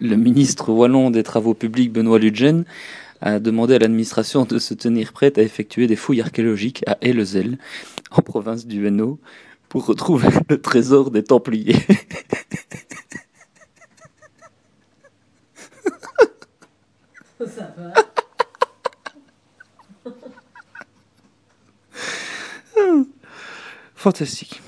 le ministre wallon des Travaux publics, Benoît Ludgen, a demandé à l'administration de se tenir prête à effectuer des fouilles archéologiques à Ellezel, en province du Hainaut, pour retrouver le trésor des Templiers. Ça va. Fantastique.